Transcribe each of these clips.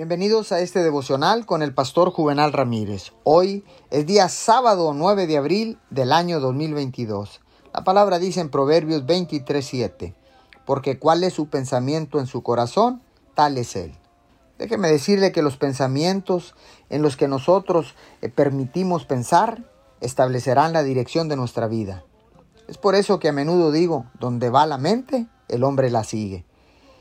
Bienvenidos a este devocional con el pastor Juvenal Ramírez. Hoy es día sábado 9 de abril del año 2022. La palabra dice en Proverbios 23:7, porque cuál es su pensamiento en su corazón, tal es él. Déjeme decirle que los pensamientos en los que nosotros eh, permitimos pensar establecerán la dirección de nuestra vida. Es por eso que a menudo digo, donde va la mente, el hombre la sigue.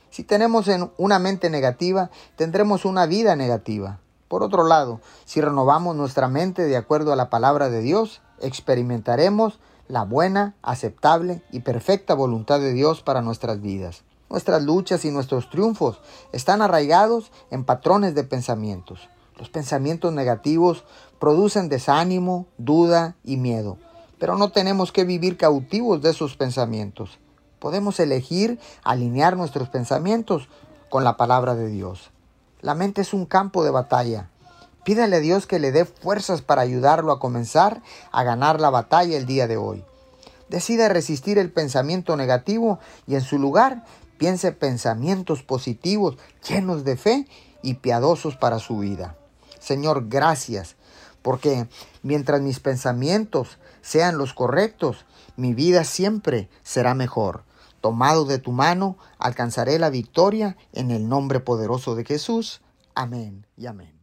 Si tenemos una mente negativa, tendremos una vida negativa. Por otro lado, si renovamos nuestra mente de acuerdo a la palabra de Dios, experimentaremos la buena, aceptable y perfecta voluntad de Dios para nuestras vidas. Nuestras luchas y nuestros triunfos están arraigados en patrones de pensamientos. Los pensamientos negativos producen desánimo, duda y miedo, pero no tenemos que vivir cautivos de esos pensamientos podemos elegir alinear nuestros pensamientos con la palabra de Dios. La mente es un campo de batalla. Pídale a Dios que le dé fuerzas para ayudarlo a comenzar a ganar la batalla el día de hoy. Decida resistir el pensamiento negativo y en su lugar piense pensamientos positivos, llenos de fe y piadosos para su vida. Señor, gracias, porque mientras mis pensamientos sean los correctos, mi vida siempre será mejor. Tomado de tu mano, alcanzaré la victoria en el nombre poderoso de Jesús. Amén y amén.